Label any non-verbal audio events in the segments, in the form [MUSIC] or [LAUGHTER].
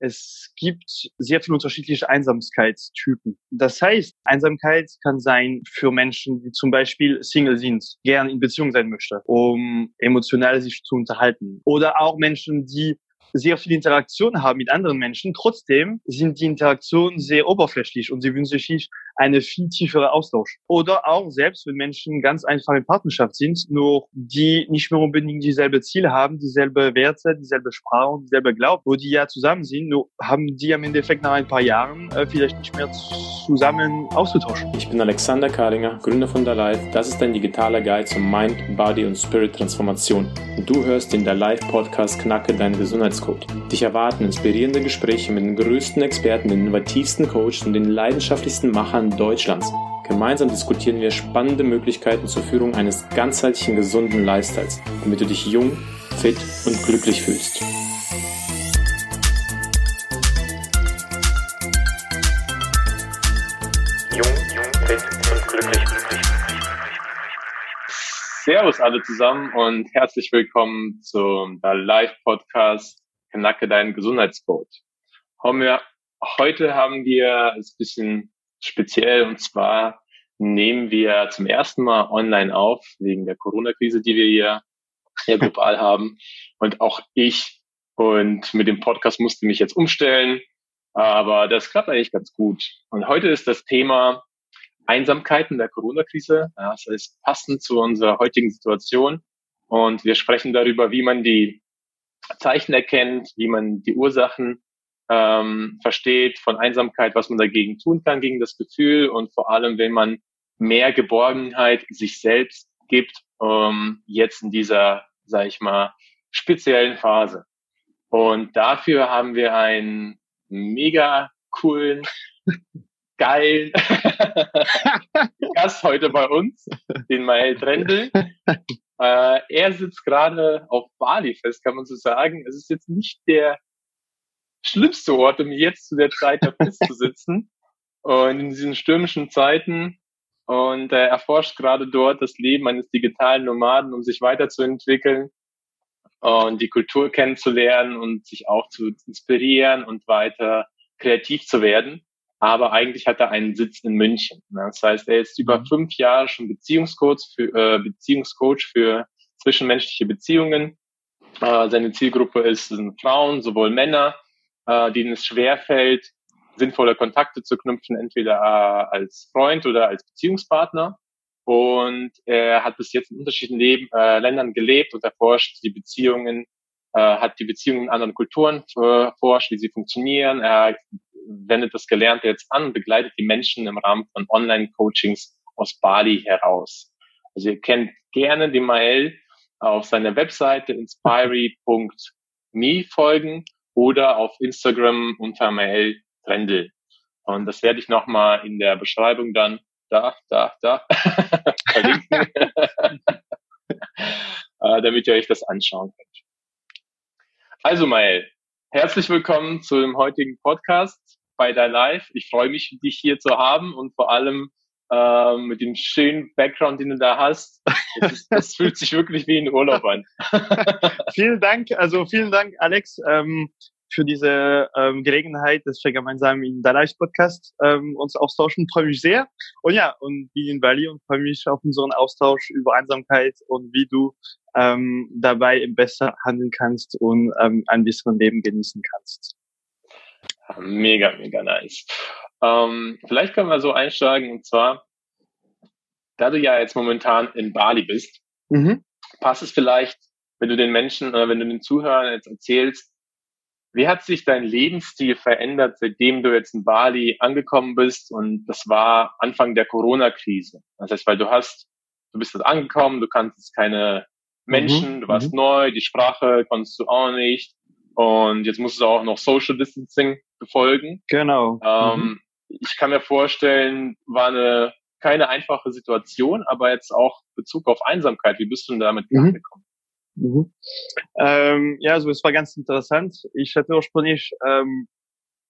es gibt sehr viele unterschiedliche Einsamkeitstypen. Das heißt, Einsamkeit kann sein für Menschen, die zum Beispiel Single sind, gern in Beziehung sein möchten, um emotional sich zu unterhalten. Oder auch Menschen, die sehr viel Interaktion haben mit anderen Menschen. Trotzdem sind die Interaktionen sehr oberflächlich und sie wünschen sich eine viel tiefere Austausch. Oder auch selbst, wenn Menschen ganz einfach in Partnerschaft sind, nur die nicht mehr unbedingt dieselbe Ziele haben, dieselbe Werte, dieselbe Sprache, dieselbe Glauben, wo die ja zusammen sind, nur haben die am Endeffekt nach ein paar Jahren äh, vielleicht nicht mehr zusammen auszutauschen. Ich bin Alexander Karinger, Gründer von The Life. Das ist dein digitaler Guide zum Mind, Body und Spirit Transformation. Und du hörst in der Live Podcast Knacke deinen Gesundheitscode. Dich erwarten inspirierende Gespräche mit den größten Experten, den innovativsten Coaches und den leidenschaftlichsten Machern Deutschlands. Gemeinsam diskutieren wir spannende Möglichkeiten zur Führung eines ganzheitlichen gesunden Lifestyles, damit du dich jung, fit und glücklich fühlst. Jung, jung, fit und glücklich, glücklich. Servus alle zusammen und herzlich willkommen zum Live-Podcast Knacke deinen Gesundheitscode. Heute haben wir ein bisschen speziell. Und zwar nehmen wir zum ersten Mal online auf, wegen der Corona-Krise, die wir hier, hier global [LAUGHS] haben. Und auch ich und mit dem Podcast musste mich jetzt umstellen. Aber das klappt eigentlich ganz gut. Und heute ist das Thema Einsamkeit in der Corona-Krise. Das ist passend zu unserer heutigen Situation. Und wir sprechen darüber, wie man die Zeichen erkennt, wie man die Ursachen ähm, versteht von Einsamkeit, was man dagegen tun kann, gegen das Gefühl und vor allem, wenn man mehr Geborgenheit sich selbst gibt, ähm, jetzt in dieser, sag ich mal, speziellen Phase. Und dafür haben wir einen mega coolen, [LAUGHS] geilen [LAUGHS] Gast heute bei uns, den Mael Trendel. Äh, er sitzt gerade auf Bali fest, kann man so sagen. Es ist jetzt nicht der schlimmste Ort, um jetzt zu der Zeit da festzusitzen. [LAUGHS] Und in diesen stürmischen Zeiten und er erforscht gerade dort das Leben eines digitalen Nomaden, um sich weiterzuentwickeln und die Kultur kennenzulernen und sich auch zu inspirieren und weiter kreativ zu werden. Aber eigentlich hat er einen Sitz in München. Das heißt, er ist über mhm. fünf Jahre schon Beziehungscoach für, äh, Beziehungscoach für zwischenmenschliche Beziehungen. Äh, seine Zielgruppe ist sind Frauen, sowohl Männer äh, denen es schwerfällt, sinnvolle Kontakte zu knüpfen, entweder äh, als Freund oder als Beziehungspartner. Und er hat bis jetzt in unterschiedlichen Leben, äh, Ländern gelebt und erforscht die Beziehungen, äh, hat die Beziehungen in anderen Kulturen erforscht, wie sie funktionieren. Er wendet das Gelernte jetzt an begleitet die Menschen im Rahmen von Online-Coachings aus Bali heraus. Also ihr kennt gerne den Mael auf seiner Webseite inspiry.me folgen oder auf Instagram unter Mail Trendel. Und das werde ich nochmal in der Beschreibung dann da, da, da [LAUGHS] verlinken, [LAUGHS] äh, damit ihr euch das anschauen könnt. Also Mael, herzlich willkommen zu dem heutigen Podcast bei Dein Live. Ich freue mich, dich hier zu haben und vor allem äh, mit dem schönen Background, den du da hast. Das, ist, das fühlt sich wirklich wie ein Urlaub an. [LAUGHS] vielen Dank, also vielen Dank, Alex, ähm, für diese ähm, Gelegenheit, dass wir gemeinsam in der Live-Podcast ähm, uns austauschen. Freue mich sehr. Und ja, und wie in Bali und freue mich auf unseren Austausch über Einsamkeit und wie du ähm, dabei besser handeln kannst und ähm, ein bisschen Leben genießen kannst. Mega, mega nice. Ähm, vielleicht können wir so einsteigen und zwar, da du ja jetzt momentan in Bali bist, mhm. passt es vielleicht, wenn du den Menschen oder wenn du den Zuhörern jetzt erzählst, wie hat sich dein Lebensstil verändert, seitdem du jetzt in Bali angekommen bist? Und das war Anfang der Corona-Krise. Das heißt, weil du hast, du bist dort angekommen, du kanntest keine Menschen, mhm. du warst mhm. neu, die Sprache konntest du auch nicht. Und jetzt musst du auch noch Social Distancing befolgen. Genau. Ähm, mhm ich kann mir vorstellen, war eine keine einfache Situation, aber jetzt auch Bezug auf Einsamkeit. Wie bist du denn damit mhm. Mhm. Ähm, ja, also es war ganz interessant. Ich hatte ursprünglich ähm,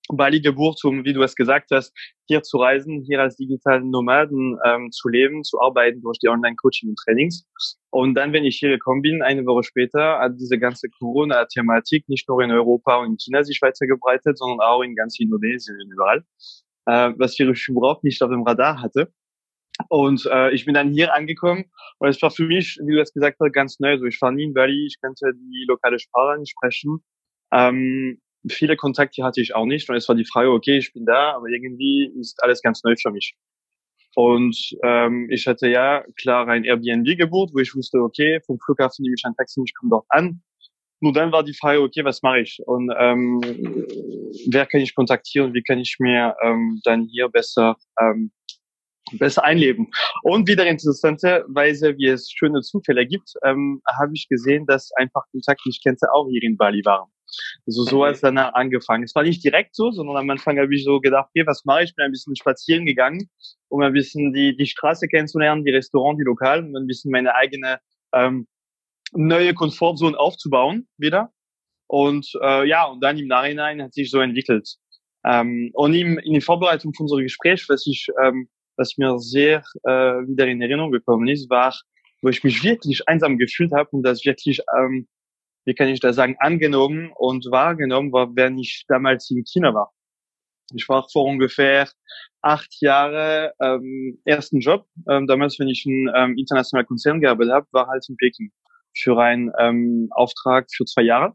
Bali Geburt, um, wie du es gesagt hast, hier zu reisen, hier als digitalen Nomaden ähm, zu leben, zu arbeiten durch die Online-Coaching und Trainings. Und dann, wenn ich hier gekommen bin, eine Woche später, hat diese ganze Corona-Thematik nicht nur in Europa und in China sich weitergebreitet, sondern auch in ganz Indonesien überall, äh, was ich überhaupt nicht auf dem Radar hatte. Und äh, ich bin dann hier angekommen und es war für mich, wie du es gesagt hast, ganz neu. Also ich war nie in Bali, ich kannte die lokale Sprache nicht sprechen. Ähm, viele Kontakte hatte ich auch nicht und es war die Frage, okay, ich bin da, aber irgendwie ist alles ganz neu für mich. Und ähm, ich hatte ja klar ein Airbnb gebucht, wo ich wusste, okay, vom Flughafen nehme ich ein Taxi, ich komme dort an. Nur dann war die Frage, okay, was mache ich? Und ähm, wer kann ich kontaktieren? Wie kann ich mir ähm, dann hier besser ähm, besser einleben. Und wieder interessanterweise, wie es schöne Zufälle gibt, ähm, habe ich gesehen, dass einfach Kontakt, die ich kennte, auch hier in Bali waren. Also so hat es dann angefangen. Es war nicht direkt so, sondern am Anfang habe ich so gedacht, okay, was mache ich? Bin ein bisschen spazieren gegangen, um ein bisschen die, die Straße kennenzulernen, die Restaurants, die Lokalen, um ein bisschen meine eigene ähm, neue Komfortzone aufzubauen wieder. Und äh, ja, und dann im Nachhinein hat sich so entwickelt. Ähm, und in, in der Vorbereitung von unserem Gespräch, was ich ähm, was mir sehr äh, wieder in Erinnerung gekommen ist, war, wo ich mich wirklich einsam gefühlt habe und das wirklich, ähm, wie kann ich das sagen, angenommen und wahrgenommen war, wenn ich damals in China war. Ich war vor ungefähr acht Jahre ähm, ersten Job. Ähm, damals, wenn ich in ähm, internationalen Konzern gearbeitet habe, war halt in Peking für einen ähm, Auftrag für zwei Jahre.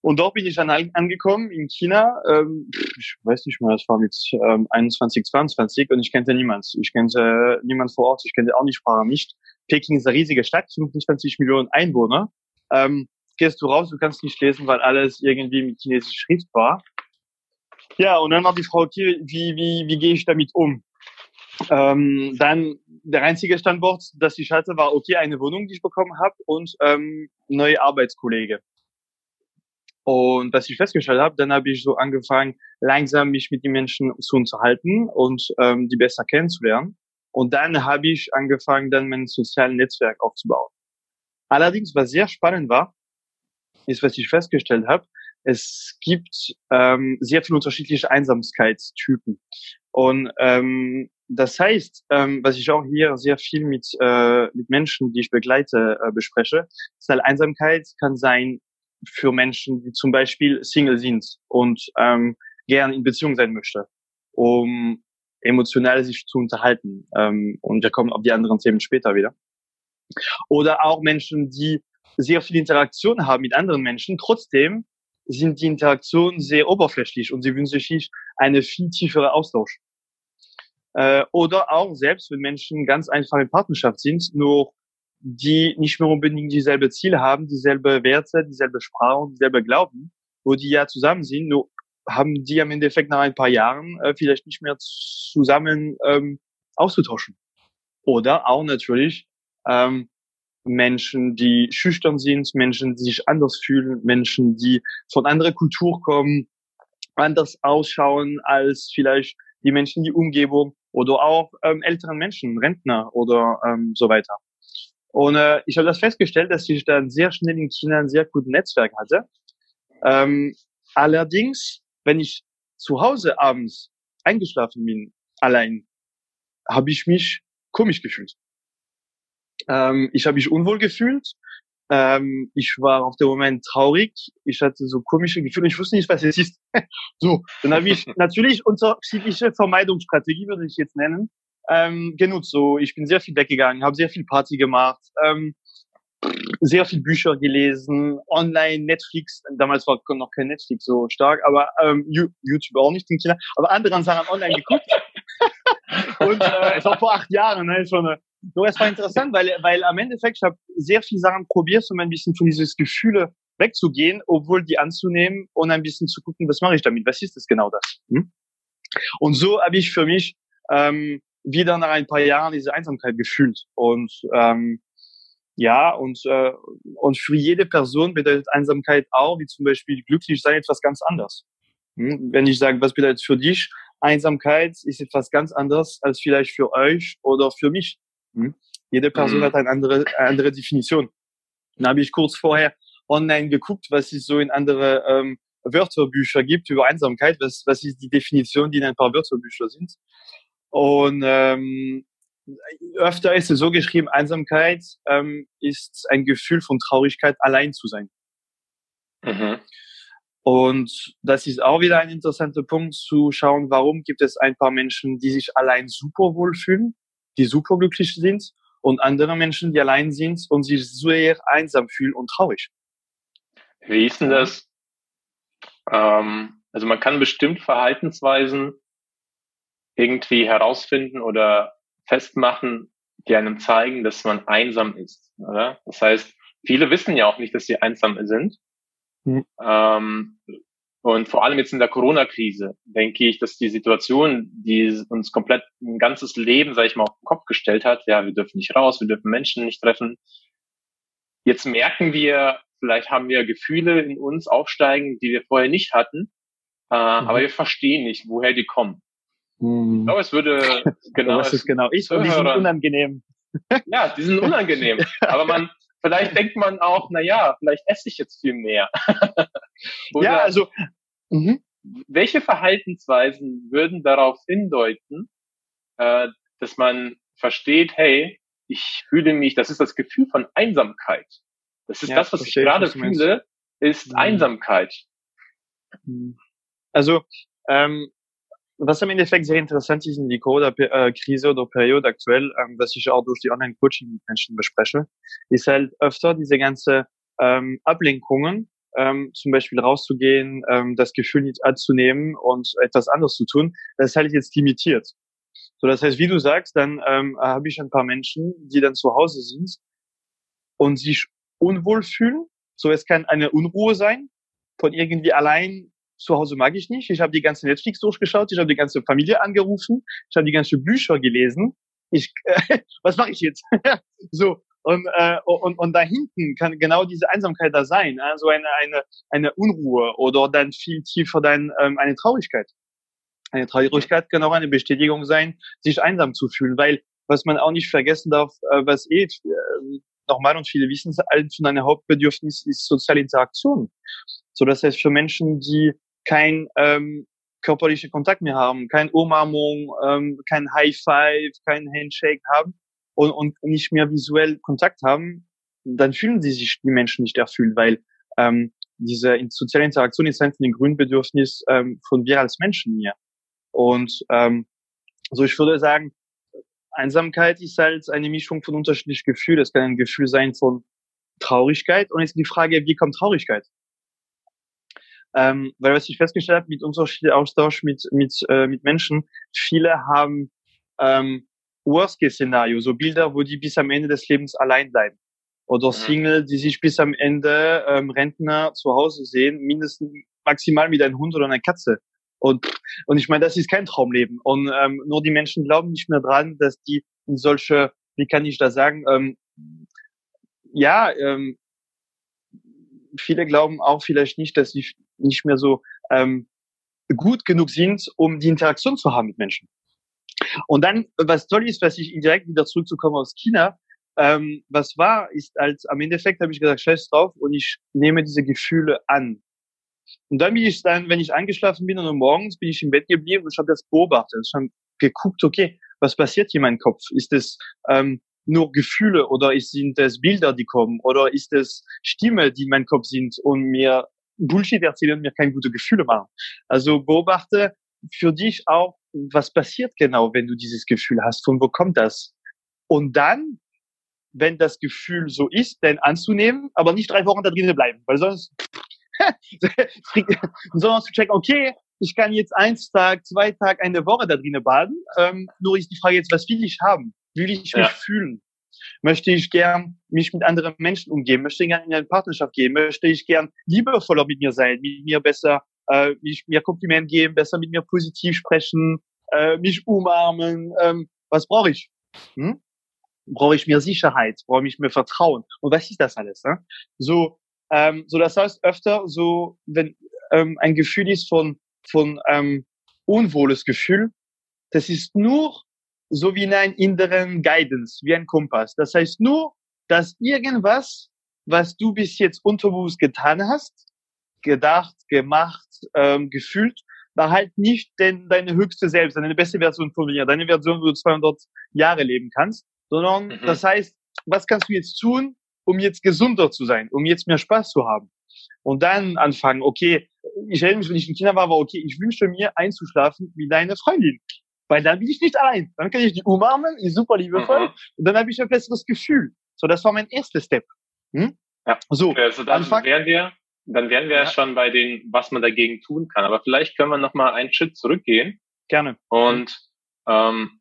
Und dort bin ich dann angekommen in China. Ähm, ich weiß nicht mehr, das war mit ähm, 21, 22 und ich kannte niemand. Ich kannte niemand vor Ort, ich kannte auch die Sprache nicht. Peking ist eine riesige Stadt, 25 Millionen Einwohner. Ähm, gehst du raus, du kannst nicht lesen, weil alles irgendwie mit chinesischer Schrift war. Ja, und dann war die Frau, okay, wie, wie, wie gehe ich damit um? Ähm, dann der einzige Standort, das ich hatte, war okay, eine Wohnung, die ich bekommen habe und ähm, neue Arbeitskollege. Und was ich festgestellt habe, dann habe ich so angefangen, langsam mich mit den Menschen zu unterhalten und ähm, die besser kennenzulernen. Und dann habe ich angefangen, dann mein soziales Netzwerk aufzubauen. Allerdings, was sehr spannend war, ist, was ich festgestellt habe, es gibt ähm, sehr viele unterschiedliche Einsamkeitstypen. Und ähm, das heißt, ähm, was ich auch hier sehr viel mit, äh, mit Menschen, die ich begleite, äh, bespreche, ist halt Einsamkeit kann sein für Menschen, die zum Beispiel Single sind und ähm, gern in Beziehung sein möchte, um emotional sich zu unterhalten. Ähm, und wir kommen auf die anderen Themen später wieder. Oder auch Menschen, die sehr viel Interaktion haben mit anderen Menschen. Trotzdem sind die Interaktionen sehr oberflächlich und sie wünschen sich eine viel tiefere Austausch. Äh, oder auch selbst, wenn Menschen ganz einfach in Partnerschaft sind, nur die nicht mehr unbedingt dieselbe Ziele haben, dieselbe Werte, dieselbe Sprache dieselbe Glauben, wo die ja zusammen sind, nur haben die am Endeffekt nach ein paar Jahren äh, vielleicht nicht mehr zusammen ähm, auszutauschen. Oder auch natürlich ähm, Menschen, die schüchtern sind, Menschen, die sich anders fühlen, Menschen, die von anderer Kultur kommen, anders ausschauen als vielleicht die Menschen, die Umgebung oder auch ähm, älteren Menschen, Rentner oder ähm, so weiter. Und äh, ich habe das festgestellt, dass ich dann sehr schnell in China ein sehr gutes Netzwerk hatte. Ähm, allerdings, wenn ich zu Hause abends eingeschlafen bin, allein, habe ich mich komisch gefühlt. Ähm, ich habe mich unwohl gefühlt. Ähm, ich war auf dem Moment traurig. Ich hatte so komische Gefühle. Ich wusste nicht, was es ist. [LAUGHS] so, dann habe ich [LAUGHS] natürlich unterschiedliche Vermeidungsstrategie, würde ich jetzt nennen, ähm, genutzt. So, ich bin sehr viel weggegangen, habe sehr viel Party gemacht, ähm, sehr viel Bücher gelesen, online, Netflix. Damals war noch kein Netflix so stark, aber ähm, YouTube auch nicht in China. Aber andere Sachen online geguckt. [LAUGHS] Und äh, es war vor acht Jahren. Ne, schon eine, so, es war interessant, weil, weil am Endeffekt ich habe sehr viele Sachen probiert, um ein bisschen von dieses Gefühle wegzugehen, obwohl die anzunehmen und ein bisschen zu gucken, was mache ich damit, was ist das genau das. Hm? Und so habe ich für mich ähm, wieder nach ein paar Jahren diese Einsamkeit gefühlt. Und ähm, ja, und, äh, und für jede Person bedeutet Einsamkeit auch, wie zum Beispiel glücklich sein, etwas ganz anderes. Hm? Wenn ich sage, was bedeutet für dich Einsamkeit, ist etwas ganz anderes als vielleicht für euch oder für mich. Hm? Jede Person mhm. hat eine andere, eine andere Definition. Dann habe ich kurz vorher online geguckt, was ist so in andere ähm, Wörterbücher gibt über Einsamkeit. Was, was ist die Definition, die in ein paar Wörterbücher sind? Und ähm, öfter ist es so geschrieben, Einsamkeit ähm, ist ein Gefühl von Traurigkeit, allein zu sein. Mhm. Und das ist auch wieder ein interessanter Punkt zu schauen, warum gibt es ein paar Menschen, die sich allein super wohl fühlen, die super glücklich sind und andere Menschen, die allein sind und sich sehr einsam fühlen und traurig. Wie ist denn das? Ähm, also man kann bestimmt Verhaltensweisen irgendwie herausfinden oder festmachen, die einem zeigen, dass man einsam ist. Oder? Das heißt, viele wissen ja auch nicht, dass sie einsam sind. Mhm. Ähm, und vor allem jetzt in der Corona-Krise denke ich, dass die Situation, die uns komplett ein ganzes Leben, sage ich mal, auf den Kopf gestellt hat, ja, wir dürfen nicht raus, wir dürfen Menschen nicht treffen. Jetzt merken wir, vielleicht haben wir Gefühle in uns aufsteigen, die wir vorher nicht hatten, äh, mhm. aber wir verstehen nicht, woher die kommen. Mhm. Ich glaube, es würde [LAUGHS] genau. Was ist genau ich? Und die sind unangenehm. Ja, die sind unangenehm. [LAUGHS] aber man, vielleicht denkt man auch, na ja, vielleicht esse ich jetzt viel mehr. [LAUGHS] ja, also, mh. welche Verhaltensweisen würden darauf hindeuten, äh, dass man versteht, hey, ich fühle mich, das ist das Gefühl von Einsamkeit. Das ist ja, das, was ich gerade fühle, ist mhm. Einsamkeit. Mhm. Also, ähm, was im Endeffekt sehr interessant ist in die Corona-Krise oder Periode aktuell, ähm, was ich auch durch die Online-Coaching mit Menschen bespreche, ist halt öfter diese ganze ähm, Ablenkungen, ähm, zum Beispiel rauszugehen, ähm, das Gefühl nicht anzunehmen und etwas anderes zu tun, das ist halt jetzt limitiert. So, das heißt, wie du sagst, dann ähm, habe ich ein paar Menschen, die dann zu Hause sind und sich unwohl fühlen. So, es kann eine Unruhe sein von irgendwie allein zu Hause mag ich nicht. Ich habe die ganze Netflix durchgeschaut, ich habe die ganze Familie angerufen, ich habe die ganze Bücher gelesen. Ich, äh, [LAUGHS] was mache ich jetzt? [LAUGHS] so und, äh, und und da hinten kann genau diese Einsamkeit da sein, also eine eine eine Unruhe oder dann viel tiefer dann ähm, eine Traurigkeit. Eine Traurigkeit kann auch eine Bestätigung sein, sich einsam zu fühlen, weil was man auch nicht vergessen darf, äh, was eh nochmal und viele wissen es, eins von einem Hauptbedürfnis ist soziale Interaktion. So das heißt für Menschen, die kein ähm, körperlicher Kontakt mehr haben, kein Umarmung, ähm, kein High Five, kein Handshake haben und, und nicht mehr visuell Kontakt haben, dann fühlen sie sich die Menschen nicht erfüllt, weil ähm, diese soziale Interaktion ist ein von den Grundbedürfnis ähm, von wir als Menschen hier. Und ähm, so ich würde sagen, Einsamkeit ist halt eine Mischung von unterschiedlichen Gefühlen. Es kann ein Gefühl sein von Traurigkeit und jetzt die Frage, wie kommt Traurigkeit? Ähm, weil was ich festgestellt habe mit unterschiedlichem Austausch mit mit äh, mit Menschen, viele haben ähm, Worst-Case-Szenario, so Bilder, wo die bis am Ende des Lebens allein bleiben. Oder mhm. Single, die sich bis am Ende ähm, Rentner zu Hause sehen, mindestens maximal mit einem Hund oder einer Katze. Und, und ich meine, das ist kein Traumleben. Und ähm, nur die Menschen glauben nicht mehr dran, dass die in solche, wie kann ich das sagen, ähm, ja, ähm, viele glauben auch vielleicht nicht, dass sie nicht mehr so ähm, gut genug sind, um die Interaktion zu haben mit Menschen. Und dann, was toll ist, was ich direkt wieder zurückzukommen aus China, ähm, was war, ist als am Endeffekt habe ich gesagt, scheiß drauf und ich nehme diese Gefühle an. Und dann bin ich dann, wenn ich eingeschlafen bin und morgens bin ich im Bett geblieben und ich habe das beobachtet. Ich habe geguckt, okay, was passiert hier in meinem Kopf? Ist es ähm, nur Gefühle oder sind es Bilder, die kommen oder ist es Stimme, die in meinem Kopf sind und mir Bullshit erzählen und mir keine gute Gefühle machen. Also beobachte für dich auch, was passiert genau, wenn du dieses Gefühl hast, von wo kommt das? Und dann, wenn das Gefühl so ist, dann anzunehmen, aber nicht drei Wochen da drinnen bleiben, weil sonst, sondern zu checken, okay, ich kann jetzt eins Tag, zwei Tag, eine Woche da drinnen baden, ähm, nur ist die Frage jetzt, was will ich haben? Will ich mich ja. fühlen? Möchte ich gern mich mit anderen Menschen umgehen? Möchte ich gern in eine Partnerschaft gehen? Möchte ich gern liebevoller mit mir sein, mit mir besser, äh, mich mir Kompliment geben, besser mit mir positiv sprechen, äh, mich umarmen? Ähm, was brauche ich? Hm? Brauche ich mehr Sicherheit? Brauche ich mehr Vertrauen? Und was ist das alles? Ne? So, ähm, so das heißt öfter so, wenn ähm, ein Gefühl ist von von ähm, unwohles Gefühl, das ist nur so wie in einem inneren Guidance, wie ein Kompass. Das heißt nur, dass irgendwas, was du bis jetzt unterbewusst getan hast, gedacht, gemacht, ähm, gefühlt, war halt nicht denn deine höchste Selbst, deine beste Version von dir, deine Version, wo du 200 Jahre leben kannst, sondern mhm. das heißt, was kannst du jetzt tun, um jetzt gesunder zu sein, um jetzt mehr Spaß zu haben? Und dann anfangen, okay, ich erinnere mich, wenn ich ein Kind war, war okay, ich wünsche mir einzuschlafen wie deine Freundin. Weil dann bin ich nicht allein. Dann kann ich die umarmen, ist super liebevoll. Mhm. Und dann habe ich ein besseres Gefühl. So, das war mein erster Step. Hm? Ja. So, also dann Anfang, wären wir, dann wären wir ja. schon bei den, was man dagegen tun kann. Aber vielleicht können wir noch mal einen Schritt zurückgehen. Gerne. Und ähm,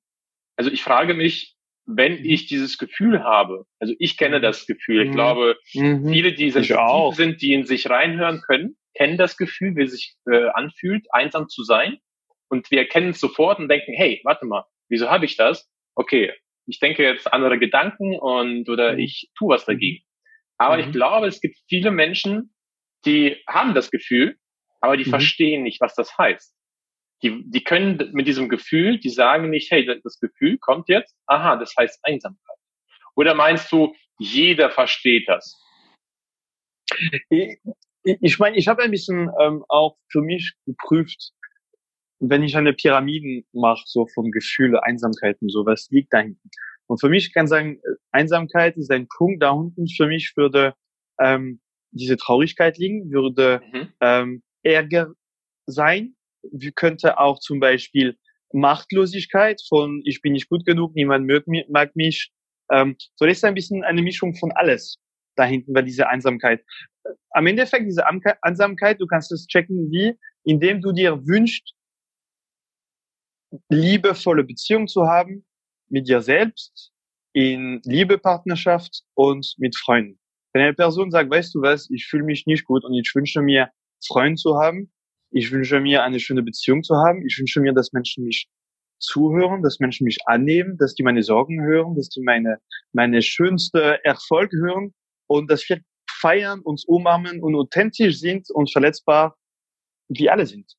also ich frage mich, wenn mhm. ich dieses Gefühl habe, also ich kenne mhm. das Gefühl, ich mhm. glaube, mhm. viele, die sensitiv sind, die in sich reinhören können, kennen das Gefühl, wie es sich äh, anfühlt, einsam zu sein. Und wir erkennen es sofort und denken, hey, warte mal, wieso habe ich das? Okay, ich denke jetzt andere Gedanken und oder mhm. ich tue was dagegen. Aber mhm. ich glaube, es gibt viele Menschen, die haben das Gefühl, aber die verstehen nicht, was das heißt. Die, die können mit diesem Gefühl, die sagen nicht, hey, das Gefühl kommt jetzt, aha, das heißt Einsamkeit. Oder meinst du, jeder versteht das? Ich, ich meine, ich habe ein bisschen ähm, auch für mich geprüft, wenn ich eine Pyramiden mache, so vom Gefühl Einsamkeit und so, was liegt da hinten? Und für mich kann sagen, Einsamkeit ist ein Punkt da unten. Für mich würde ähm, diese Traurigkeit liegen, würde mhm. ähm, Ärger sein, wie könnte auch zum Beispiel Machtlosigkeit von ich bin nicht gut genug, niemand mag, mag mich. Ähm, so das ist ein bisschen eine Mischung von alles da hinten bei dieser Einsamkeit. Am Endeffekt diese Einsamkeit, du kannst es checken wie, indem du dir wünschst, liebevolle Beziehung zu haben mit dir selbst, in Liebepartnerschaft und mit Freunden. Wenn eine Person sagt, weißt du was, ich fühle mich nicht gut und ich wünsche mir, Freunde zu haben, ich wünsche mir, eine schöne Beziehung zu haben, ich wünsche mir, dass Menschen mich zuhören, dass Menschen mich annehmen, dass die meine Sorgen hören, dass die meine, meine schönste Erfolg hören und dass wir feiern, uns umarmen und authentisch sind und verletzbar, wie alle sind.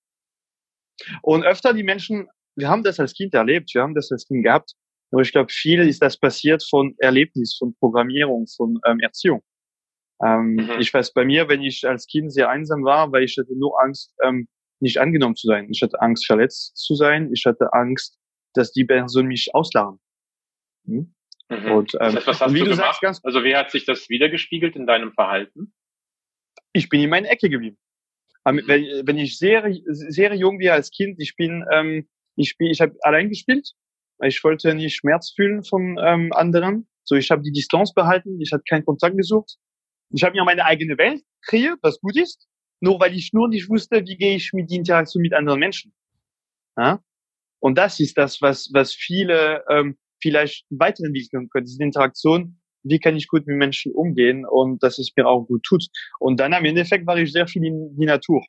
Und öfter die Menschen, wir haben das als Kind erlebt, wir haben das als Kind gehabt, aber ich glaube, viel ist das passiert von Erlebnis, von Programmierung, von ähm, Erziehung. Ähm, mhm. Ich weiß bei mir, wenn ich als Kind sehr einsam war, weil ich hatte nur Angst, ähm, nicht angenommen zu sein. Ich hatte Angst, verletzt zu sein. Ich hatte Angst, dass die Person mich auslachen. Hm? Mhm. Und, ähm, das heißt, was hast wie du, gemacht? Sagst, also wie hat sich das wiedergespiegelt in deinem Verhalten? Ich bin in meiner Ecke geblieben. Mhm. Wenn, wenn ich sehr, sehr jung wie als Kind, ich bin, ähm, ich spiel, ich habe allein gespielt. Ich wollte nicht Schmerz fühlen von ähm, anderen. So, ich habe die Distanz behalten. Ich habe keinen Kontakt gesucht. Ich habe mir meine eigene Welt kreiert, was gut ist, nur weil ich nur nicht wusste, wie gehe ich mit die Interaktion mit anderen Menschen. Ja? Und das ist das, was, was viele ähm, vielleicht weiterentwickeln können, diese Interaktion, wie kann ich gut mit Menschen umgehen und dass es mir auch gut tut. Und dann am Endeffekt war ich sehr viel in die Natur,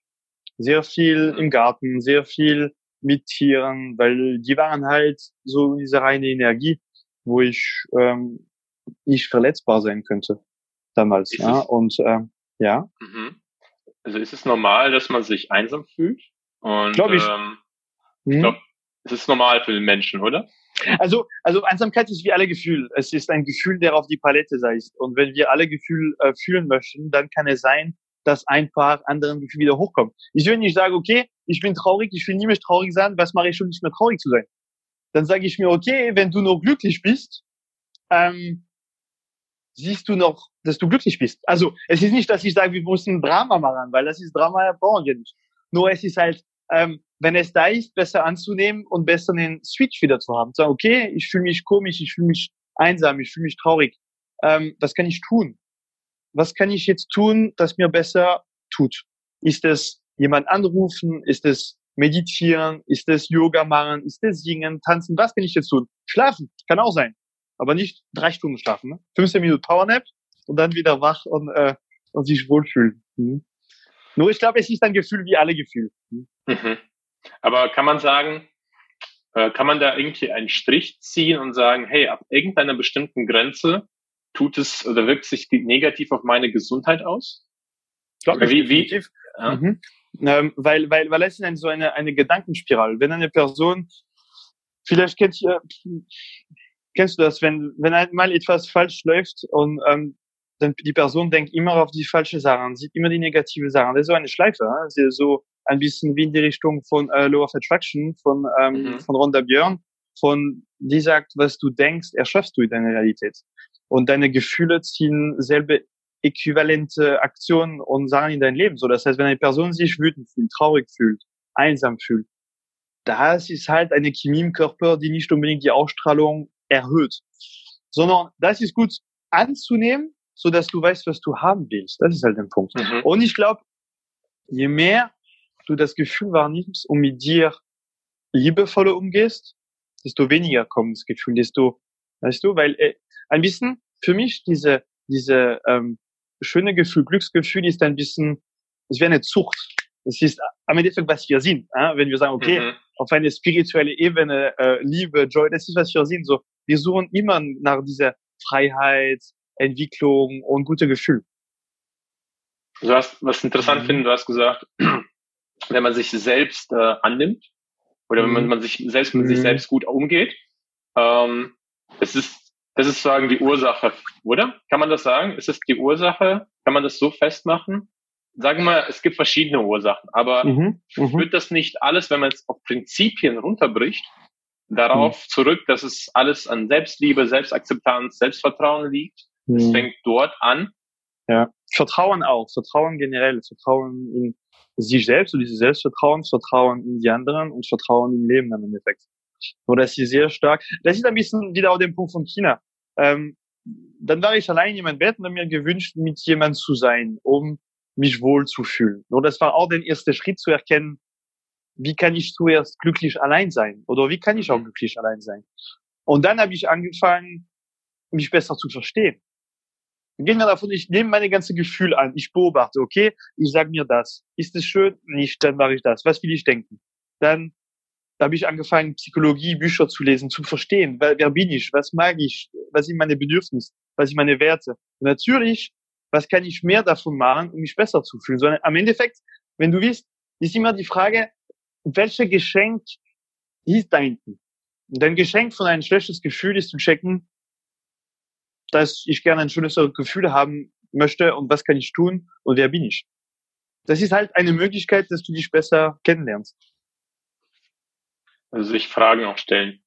sehr viel im Garten, sehr viel mit Tieren, weil die waren halt so diese reine Energie, wo ich ähm, nicht verletzbar sein könnte damals. ja, und äh, ja. Mhm. Also ist es normal, dass man sich einsam fühlt? Und glaube ich. Ähm, ich glaube, es ist normal für den Menschen, oder? Also, also Einsamkeit ist wie alle Gefühle. Es ist ein Gefühl, der auf die Palette ist. Und wenn wir alle Gefühle äh, fühlen möchten, dann kann es sein, dass ein paar andere Gefühle wieder hochkommen. Ich will nicht sagen, okay, ich bin traurig, ich will nie mehr traurig sein, was mache ich schon nicht mehr traurig zu sein? Dann sage ich mir, okay, wenn du noch glücklich bist, ähm, siehst du noch, dass du glücklich bist. Also es ist nicht, dass ich sage, wir müssen Drama machen, weil das ist Drama brauchen wir nicht. Nur es ist halt, ähm, wenn es da ist, besser anzunehmen und besser den Switch wieder zu haben. Sagen, okay, ich fühle mich komisch, ich fühle mich einsam, ich fühle mich traurig. Ähm, was kann ich tun? Was kann ich jetzt tun, das mir besser tut? Ist es jemand anrufen? Ist es meditieren? Ist es Yoga machen? Ist es singen, tanzen? Was kann ich jetzt tun? Schlafen kann auch sein aber nicht drei Stunden schlafen. Ne? 15 Minuten Powernap und dann wieder wach und, äh, und sich wohlfühlen. Mhm. Nur ich glaube, es ist ein Gefühl wie alle Gefühle. Mhm. Mhm. Aber kann man sagen, äh, kann man da irgendwie einen Strich ziehen und sagen, hey, ab irgendeiner bestimmten Grenze tut es oder wirkt sich negativ auf meine Gesundheit aus? Ich glaube, wie, wie? Ja. Mhm. Ähm, weil, weil, weil es ist so eine, eine Gedankenspirale. Wenn eine Person, vielleicht kennt ihr, kennst du das, wenn, wenn einmal etwas falsch läuft und ähm, dann die Person denkt immer auf die falsche Sachen, sieht immer die negative Sachen. Das ist so eine Schleife. Das ist so ein bisschen wie in die Richtung von äh, Law of Attraction von ähm, mhm. von Rhonda Björn, von die sagt, was du denkst, erschaffst du in deiner Realität. Und deine Gefühle ziehen selbe äquivalente Aktionen und Sachen in dein Leben. So, das heißt, wenn eine Person sich wütend fühlt, traurig fühlt, einsam fühlt, das ist halt eine Chemie im Körper, die nicht unbedingt die Ausstrahlung erhöht, sondern das ist gut anzunehmen, so dass du weißt, was du haben willst. Das ist halt der Punkt. Mhm. Und ich glaube, je mehr du das Gefühl wahrnimmst und mit dir liebevoller umgehst, desto weniger kommt das Gefühl, desto, weißt du, weil äh, ein bisschen für mich diese diese ähm, schöne Gefühl, Glücksgefühl ist ein bisschen, es wäre eine Zucht. Es ist am Endeffekt, was wir sind. Äh? Wenn wir sagen, okay, mhm. auf eine spirituelle Ebene, äh, Liebe, Joy, das ist, was wir sind. So, wir suchen immer nach dieser Freiheit, Entwicklung und gute Gefühl. Du hast, was interessant mhm. finde, du hast gesagt, [CLEARS THROAT] wenn man sich selbst äh, annimmt oder mhm. wenn man sich selbst mit sich mhm. selbst gut umgeht, ähm, es ist das ist sagen die Ursache, oder? Kann man das sagen? Ist es die Ursache? Kann man das so festmachen? Sagen wir, es gibt verschiedene Ursachen, aber mhm, mhm. führt das nicht alles, wenn man es auf Prinzipien runterbricht, darauf mhm. zurück, dass es alles an Selbstliebe, Selbstakzeptanz, Selbstvertrauen liegt? Es mhm. fängt dort an. Ja, Vertrauen auch, Vertrauen generell, Vertrauen in sich selbst und dieses Selbstvertrauen, Vertrauen in die anderen und Vertrauen im Leben im Endeffekt oder ist sie sehr stark. Das ist ein bisschen wieder auf dem Punkt von China. Ähm, dann war ich allein in meinem Bett und habe mir gewünscht, mit jemand zu sein, um mich wohl zu fühlen. Und das war auch der erste Schritt zu erkennen, wie kann ich zuerst glücklich allein sein? Oder wie kann ich auch glücklich allein sein? Und dann habe ich angefangen, mich besser zu verstehen. Gehen wir davon, ich nehme meine ganze Gefühl an, ich beobachte, okay, ich sage mir das. Ist es schön? Nicht, dann mache ich das. Was will ich denken? Dann da habe ich angefangen, Psychologie, Bücher zu lesen, zu verstehen, wer, wer bin ich, was mag ich, was sind meine Bedürfnisse, was sind meine Werte. Und natürlich, was kann ich mehr davon machen, um mich besser zu fühlen. Sondern am Endeffekt, wenn du willst, ist immer die Frage, welches Geschenk ist da hinten? Und dein Geschenk von einem schlechtes Gefühl ist zu checken, dass ich gerne ein schönes Gefühl haben möchte und was kann ich tun und wer bin ich. Das ist halt eine Möglichkeit, dass du dich besser kennenlernst. Also sich Fragen auch stellen,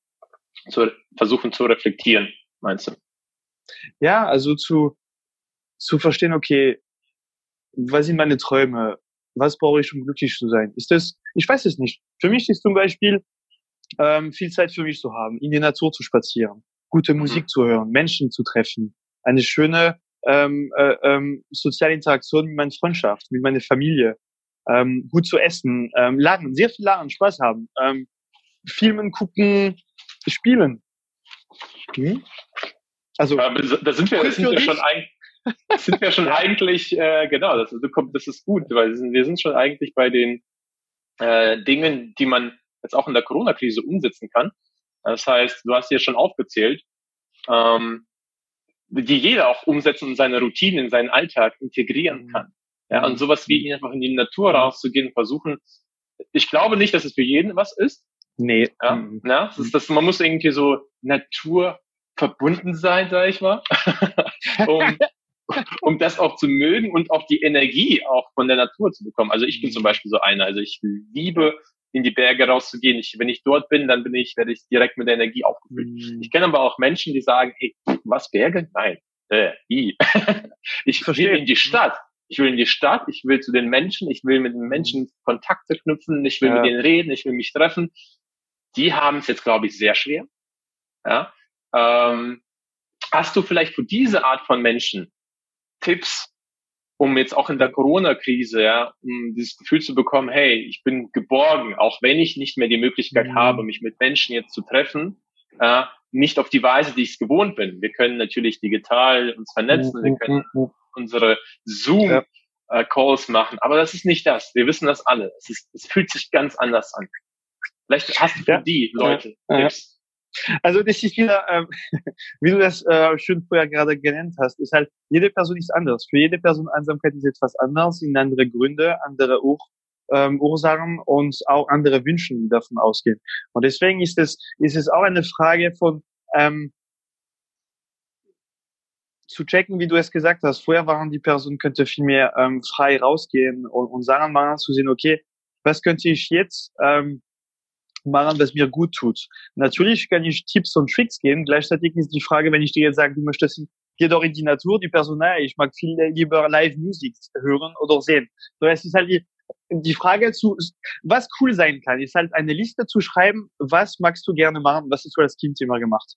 zu, versuchen zu reflektieren, meinst du? Ja, also zu, zu verstehen, okay, was sind meine Träume? Was brauche ich, um glücklich zu sein? Ist das, ich weiß es nicht. Für mich ist zum Beispiel, ähm, viel Zeit für mich zu haben, in die Natur zu spazieren, gute mhm. Musik zu hören, Menschen zu treffen, eine schöne ähm, äh, ähm, soziale Interaktion mit meiner Freundschaft, mit meiner Familie, ähm, gut zu essen, ähm, lachen, sehr viel lachen, Spaß haben, ähm, Filmen gucken, spielen. Hm? Also ja, da sind wir, sind wir schon eigentlich [LAUGHS] sind wir schon eigentlich äh, genau das, das ist gut weil wir sind schon eigentlich bei den äh, Dingen die man jetzt auch in der Corona-Krise umsetzen kann. Das heißt du hast hier schon aufgezählt ähm, die jeder auch umsetzen und seine Routinen in seinen Alltag integrieren mhm. kann. Ja und sowas wie einfach in die Natur rauszugehen versuchen. Ich glaube nicht dass es für jeden was ist. Nee. Ja, mhm. ja das ist das, man muss irgendwie so Natur verbunden sein, sag ich mal, [LAUGHS] um, [LAUGHS] um das auch zu mögen und auch die Energie auch von der Natur zu bekommen. Also ich bin zum Beispiel so einer, also ich liebe in die Berge rauszugehen. Ich, wenn ich dort bin, dann bin ich, werde ich direkt mit der Energie aufgefüllt. Mhm. Ich kenne aber auch Menschen, die sagen, hey, was Berge? Nein. Äh, i. [LAUGHS] ich Verstehe. will in die Stadt. Ich will in die Stadt, ich will zu den Menschen, ich will mit den Menschen Kontakte knüpfen, ich will ja. mit denen reden, ich will mich treffen die haben es jetzt, glaube ich, sehr schwer. Ja? Ähm, hast du vielleicht für diese Art von Menschen Tipps, um jetzt auch in der Corona-Krise, ja, um dieses Gefühl zu bekommen, hey, ich bin geborgen, auch wenn ich nicht mehr die Möglichkeit mhm. habe, mich mit Menschen jetzt zu treffen, äh, nicht auf die Weise, die ich es gewohnt bin. Wir können natürlich digital uns vernetzen, wir können mhm, mhm, unsere Zoom-Calls ja. machen, aber das ist nicht das. Wir wissen das alle. Es, ist, es fühlt sich ganz anders an. Vielleicht hast du für ja. die Leute ja. Tipps. Also das ist wieder, ähm, [LAUGHS] wie du das äh, schön vorher gerade genannt hast, ist halt, jede Person ist anders. Für jede Person Einsamkeit ist etwas anders, sind andere Gründe, andere Ur ähm, Ursachen und auch andere Wünsche, die davon ausgehen. Und deswegen ist es, ist es auch eine Frage von, ähm, zu checken, wie du es gesagt hast. Vorher waren die Person könnte viel mehr ähm, frei rausgehen und, und Sachen machen, zu sehen, okay, was könnte ich jetzt ähm, machen, was mir gut tut. Natürlich kann ich Tipps und Tricks geben. Gleichzeitig ist die Frage, wenn ich dir jetzt sage, du möchtest, geh doch in die Natur, die Personal, ich mag viel lieber Live-Musik hören oder sehen. So, es ist halt die, die Frage zu, was cool sein kann, ist halt eine Liste zu schreiben, was magst du gerne machen, was hast du als Kind immer gemacht.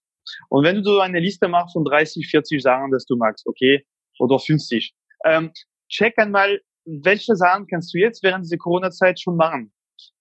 Und wenn du so eine Liste machst von 30, 40 Sachen, dass du magst, okay, oder 50, ähm, check einmal, welche Sachen kannst du jetzt während dieser Corona-Zeit schon machen?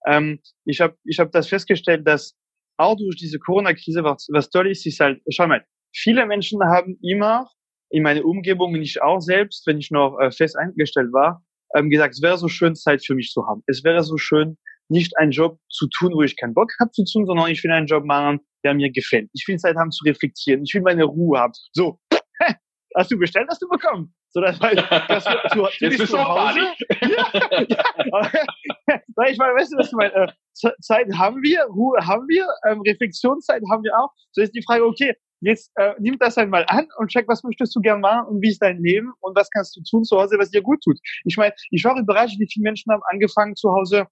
Ähm, ich habe ich hab das festgestellt, dass auch durch diese Corona-Krise, was, was toll ist, ist halt, schau mal, viele Menschen haben immer in meiner Umgebung, ich auch selbst, wenn ich noch äh, fest eingestellt war, ähm, gesagt, es wäre so schön, Zeit für mich zu haben. Es wäre so schön, nicht einen Job zu tun, wo ich keinen Bock habe zu tun, sondern ich will einen Job machen, der mir gefällt. Ich will Zeit haben zu reflektieren. Ich will meine Ruhe haben. So, [LAUGHS] hast du bestellt, hast du bekommen. So, das heißt, dass du, du, du Jetzt [LAUGHS] bist du zu Hause. [LAUGHS] Ja, ja. ich meine, weißt du, was du meinst? Äh, Zeit haben wir, Ruhe haben wir, ähm, Reflexionszeit haben wir auch. So ist die Frage, okay, jetzt äh, nimm das einmal an und check, was möchtest du gern machen und wie ist dein Leben und was kannst du tun zu Hause, was dir gut tut. Ich meine, ich war überrascht, wie viele Menschen haben angefangen zu Hause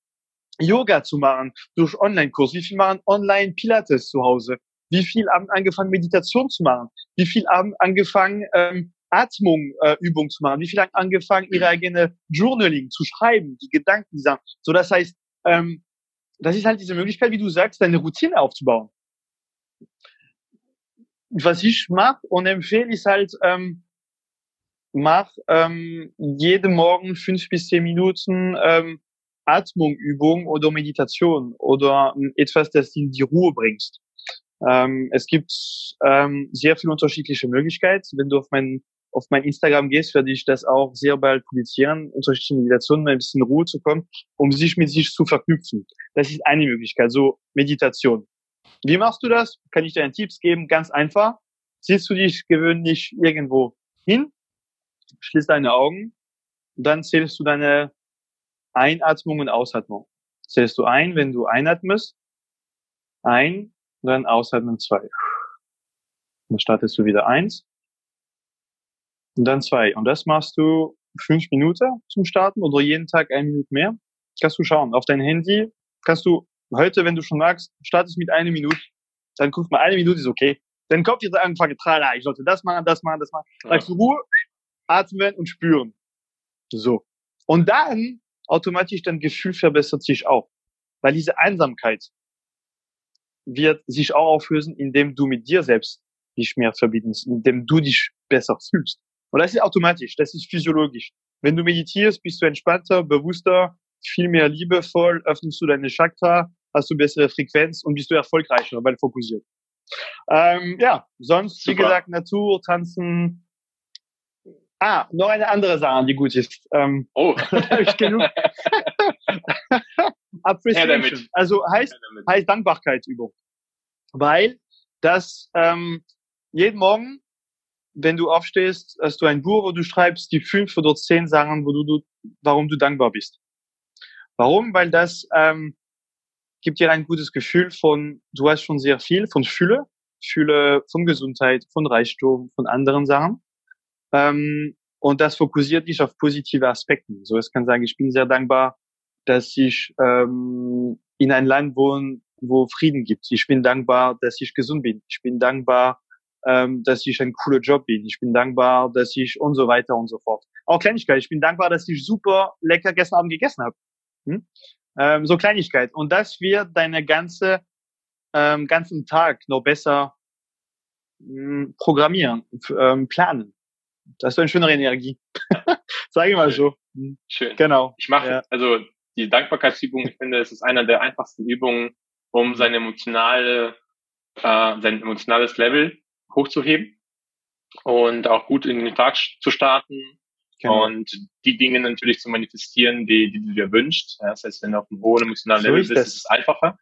Yoga zu machen durch Online-Kurs, wie viele machen Online-Pilates zu Hause, wie viele haben angefangen Meditation zu machen, wie viele haben angefangen ähm, Atmung äh, Übung zu machen, wie viele haben angefangen ihre eigene Journaling zu schreiben, die Gedanken, die Sachen. So, das heißt, ähm, das ist halt diese Möglichkeit, wie du sagst, deine Routine aufzubauen. Was ich mache und empfehle, ist halt, ähm, mach ähm, jeden Morgen fünf bis zehn Minuten ähm, Atmungübung oder Meditation oder ähm, etwas, das in die Ruhe bringst. Ähm, es gibt ähm, sehr viele unterschiedliche Möglichkeiten. Wenn du auf mein, auf mein Instagram gehst, werde ich das auch sehr bald publizieren, unterschiedliche Meditationen, um ein bisschen Ruhe zu kommen, um sich mit sich zu verknüpfen. Das ist eine Möglichkeit, so Meditation. Wie machst du das? Kann ich dir einen Tipps geben? Ganz einfach. Siehst du dich gewöhnlich irgendwo hin, schließ deine Augen, dann zählst du deine Einatmung und Ausatmung. Zählst du ein, wenn du einatmest, ein, dann ausatmen zwei. Dann startest du wieder eins und dann zwei. Und das machst du fünf Minuten zum Starten oder jeden Tag ein Minute mehr. Kannst du schauen. Auf dein Handy kannst du heute, wenn du schon magst, startest mit einer Minute. Dann guckst mal, eine Minute ist okay. Dein Kopf jetzt angefangen, trala, ich sollte das machen, das machen, das machen. Ja. Du Ruhe, atmen und spüren. So. Und dann automatisch dein Gefühl verbessert sich auch. Weil diese Einsamkeit wird sich auch auflösen, indem du mit dir selbst dich mehr verbindest, indem du dich besser fühlst. Und das ist automatisch, das ist physiologisch. Wenn du meditierst, bist du entspannter, bewusster, viel mehr liebevoll, öffnest du deine Chakra, hast du bessere Frequenz und bist du erfolgreicher, weil fokussiert. Ähm, ja, sonst, Super. wie gesagt, Natur, Tanzen, Ah, noch eine andere Sache, die gut ist. Ähm, oh. [LAUGHS] ich genug. Appreciation. Also heißt, heißt Dankbarkeitsübung. Weil das ähm, jeden Morgen, wenn du aufstehst, hast du ein Buch, wo du schreibst die fünf oder zehn Sachen, wo du, du warum du dankbar bist. Warum? Weil das ähm, gibt dir ein gutes Gefühl von, du hast schon sehr viel, von Fülle, Fülle von Gesundheit, von Reichtum, von anderen Sachen. Ähm, und das fokussiert dich auf positive Aspekte. So, es kann sagen, ich bin sehr dankbar, dass ich ähm, in ein Land wohne, wo Frieden gibt. Ich bin dankbar, dass ich gesund bin. Ich bin dankbar, ähm, dass ich ein cooler Job bin. Ich bin dankbar, dass ich und so weiter und so fort. Auch Kleinigkeit. Ich bin dankbar, dass ich super lecker gestern Abend gegessen habe. Hm? Ähm, so Kleinigkeit. Und das wird deine ganze ähm, ganzen Tag noch besser mh, hm, programmieren, ähm, planen. Das ist eine schönere Energie. [LAUGHS] Sag ich mal so. Hm. Schön. Genau. Ich mache, ja. also die Dankbarkeitsübung, ich finde, es ist einer der einfachsten Übungen, um seine emotionale, äh, sein emotionales Level hochzuheben und auch gut in den Tag zu starten genau. und die Dinge natürlich zu manifestieren, die, die du dir wünschst. das heißt, wenn du auf einem hohen emotionalen so Level bist, ist es einfacher.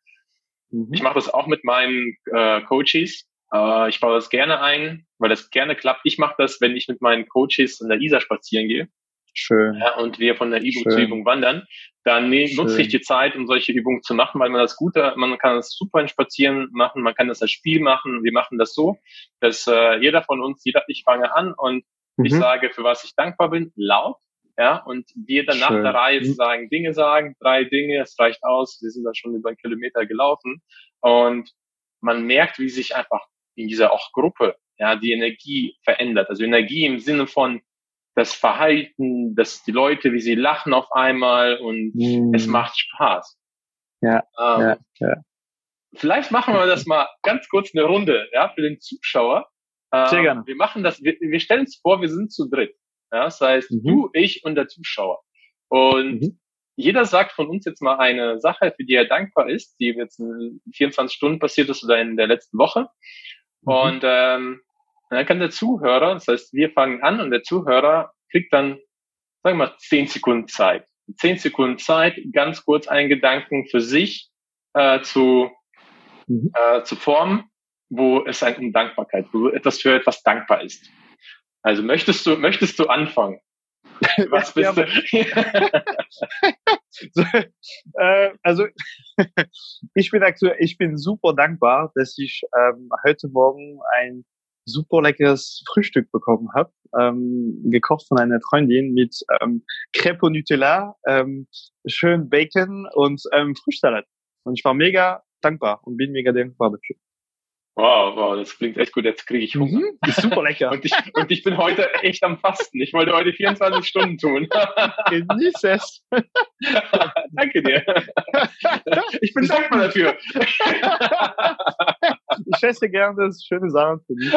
Mhm. Ich mache das auch mit meinen äh, Coaches. Äh, ich baue das gerne ein, weil das gerne klappt. Ich mache das, wenn ich mit meinen Coaches in der Isar spazieren gehe. Schön. Ja, und wir von der Übung Schön. zu Übung wandern, dann ne, nutze ich die Zeit, um solche Übungen zu machen, weil man das Gute, man kann das super in Spazieren machen, man kann das als Spiel machen. Wir machen das so, dass äh, jeder von uns, jeder, ich fange an und mhm. ich sage, für was ich dankbar bin, laut. Ja, und wir dann nach der Reihe sagen, Dinge sagen, drei Dinge, es reicht aus, wir sind da schon über einen Kilometer gelaufen. Und man merkt, wie sich einfach in dieser auch Gruppe, ja, die Energie verändert. Also Energie im Sinne von, das Verhalten, dass die Leute, wie sie lachen auf einmal und mm. es macht Spaß. Ja, ähm, ja, ja. Vielleicht machen wir das mal ganz kurz eine Runde, ja, für den Zuschauer. Ähm, Sehr gerne. Wir machen das, wir, wir stellen uns vor, wir sind zu dritt. Ja, das heißt, mhm. du, ich und der Zuschauer. Und mhm. jeder sagt von uns jetzt mal eine Sache, für die er dankbar ist, die jetzt in 24 Stunden passiert ist oder in der letzten Woche. Mhm. Und ähm, dann kann der Zuhörer, das heißt, wir fangen an und der Zuhörer kriegt dann, sagen wir mal, zehn Sekunden Zeit. Zehn Sekunden Zeit, ganz kurz einen Gedanken für sich äh, zu, mhm. äh, zu formen, wo es ein um Dankbarkeit, wo etwas für etwas dankbar ist. Also möchtest du, möchtest du anfangen? [LAUGHS] Was bist du? [LAUGHS] so, äh, also [LAUGHS] ich bin aktuell, ich bin super dankbar, dass ich ähm, heute Morgen ein super leckeres Frühstück bekommen habe, ähm, gekocht von einer Freundin mit ähm, Crepe Nutella, ähm, schön Bacon und ähm, Frühsalat. Und ich war mega dankbar und bin mega dankbar dafür. Wow, wow, das klingt echt gut. Jetzt kriege ich Hunger. Mhm, ist super lecker. [LAUGHS] und, ich, und ich bin heute echt am Fasten. Ich wollte heute 24 Stunden tun. [LAUGHS] Genieß es. [LAUGHS] Danke dir. Ich bin dankbar dafür. ich esse gerne das schöne Sachen für dich.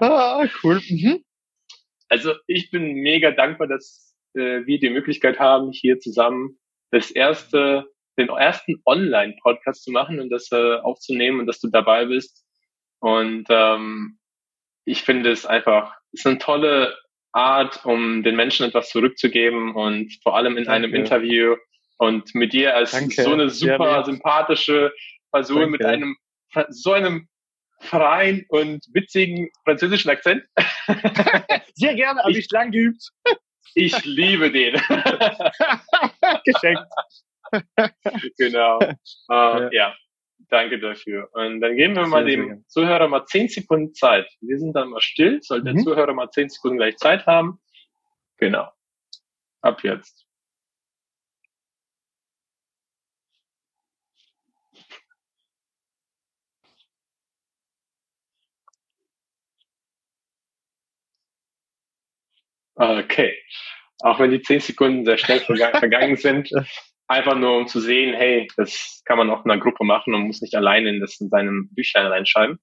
Ah, cool. Mhm. Also ich bin mega dankbar, dass äh, wir die Möglichkeit haben, hier zusammen das erste den ersten Online-Podcast zu machen und das äh, aufzunehmen und dass du dabei bist. Und ähm, ich finde es einfach, es ist eine tolle Art, um den Menschen etwas zurückzugeben und vor allem in Danke. einem Interview und mit dir als Danke. so eine super ja, sympathische Person Danke. mit einem so einem freien und witzigen französischen Akzent. [LAUGHS] Sehr gerne, habe ich, ich lang geübt. Ich liebe den. [LAUGHS] Geschenkt. [LAUGHS] genau. Äh, ja. ja. Danke dafür. Und dann geben wir mal sehr, dem sehr Zuhörer mal zehn Sekunden Zeit. Wir sind dann mal still, soll der mhm. Zuhörer mal zehn Sekunden gleich Zeit haben. Genau. Ab jetzt. Okay. Auch wenn die zehn Sekunden sehr schnell [LAUGHS] vergangen sind, einfach nur um zu sehen, hey, das kann man auch in einer Gruppe machen und muss nicht alleine in, das in seinem Büchlein reinschreiben.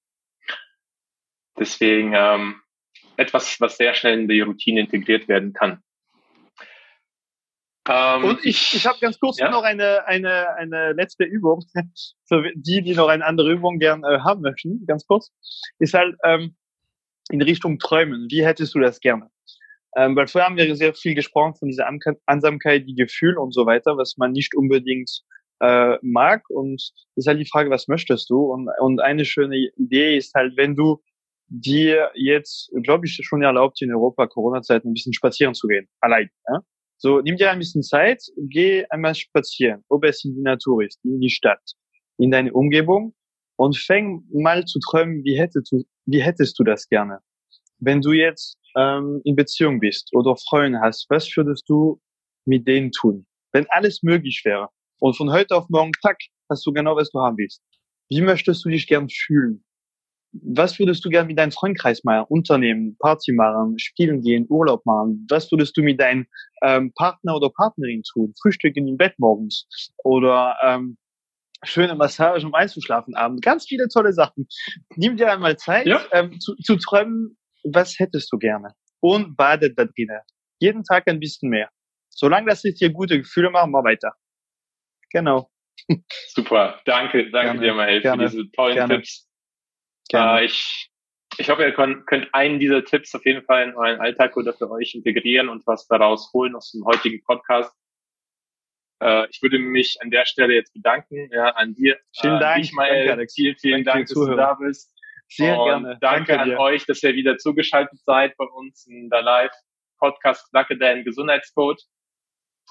Deswegen ähm, etwas, was sehr schnell in die Routine integriert werden kann. Ähm, und ich, ich habe ganz kurz ja? noch eine, eine, eine letzte Übung, [LAUGHS] für die, die noch eine andere Übung gern äh, haben möchten, ganz kurz, ist halt ähm, in Richtung Träumen. Wie hättest du das gerne? Ähm, weil vorher haben wir sehr viel gesprochen von dieser Ansamkeit, die Gefühle und so weiter, was man nicht unbedingt äh, mag. Und ist halt die Frage, was möchtest du? Und, und eine schöne Idee ist halt, wenn du dir jetzt, glaube ich, schon erlaubt, in Europa Corona-Zeit ein bisschen spazieren zu gehen, allein. Ja? So, nimm dir ein bisschen Zeit, geh einmal spazieren, ob es in die Natur ist, in die Stadt, in deine Umgebung und fäng mal zu träumen, wie hättest du, wie hättest du das gerne? Wenn du jetzt ähm, in Beziehung bist oder Freunde hast, was würdest du mit denen tun? Wenn alles möglich wäre und von heute auf morgen, tack, hast du genau, was du haben willst. Wie möchtest du dich gern fühlen? Was würdest du gern mit deinem Freundkreis machen? Unternehmen, Party machen, spielen gehen, Urlaub machen? Was würdest du mit deinem ähm, Partner oder Partnerin tun? Frühstücken im Bett morgens oder ähm, schöne Massage, um einzuschlafen abend. Ganz viele tolle Sachen. Nimm dir einmal Zeit ja. ähm, zu, zu träumen, was hättest du gerne? Und badet da drinnen. Jeden Tag ein bisschen mehr. Solange das dir gute Gefühle macht, mal weiter. Genau. [LAUGHS] Super. Danke, danke gerne, dir, Mael, für diese tollen gerne. Tipps. Gerne. Äh, ich, ich hoffe, ihr könnt, könnt einen dieser Tipps auf jeden Fall in euren Alltag oder für euch integrieren und was daraus holen aus dem heutigen Podcast. Äh, ich würde mich an der Stelle jetzt bedanken, ja, an dir. Vielen Dank. Dich, Mael. Danke, Vielen, vielen Dank, dass du da bist. Sehr und gerne. Danke, danke an euch, dass ihr wieder zugeschaltet seid bei uns in der Live. Podcast Knacke deinen Gesundheitscode,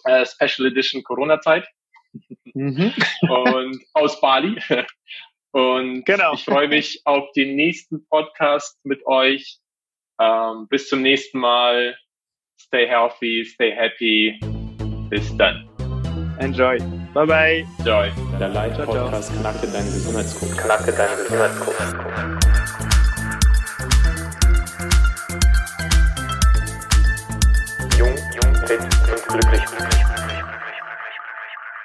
äh, Special Edition Corona-Zeit. Mhm. [LAUGHS] Und aus Bali. Und genau. ich freue mich auf den nächsten Podcast mit euch. Ähm, bis zum nächsten Mal. Stay healthy, stay happy. Bis dann. Enjoy. Bye bye. Enjoy. Der Light Podcast Knacke deinen Gesundheitscode. Knacke deinen Gesundheitscode.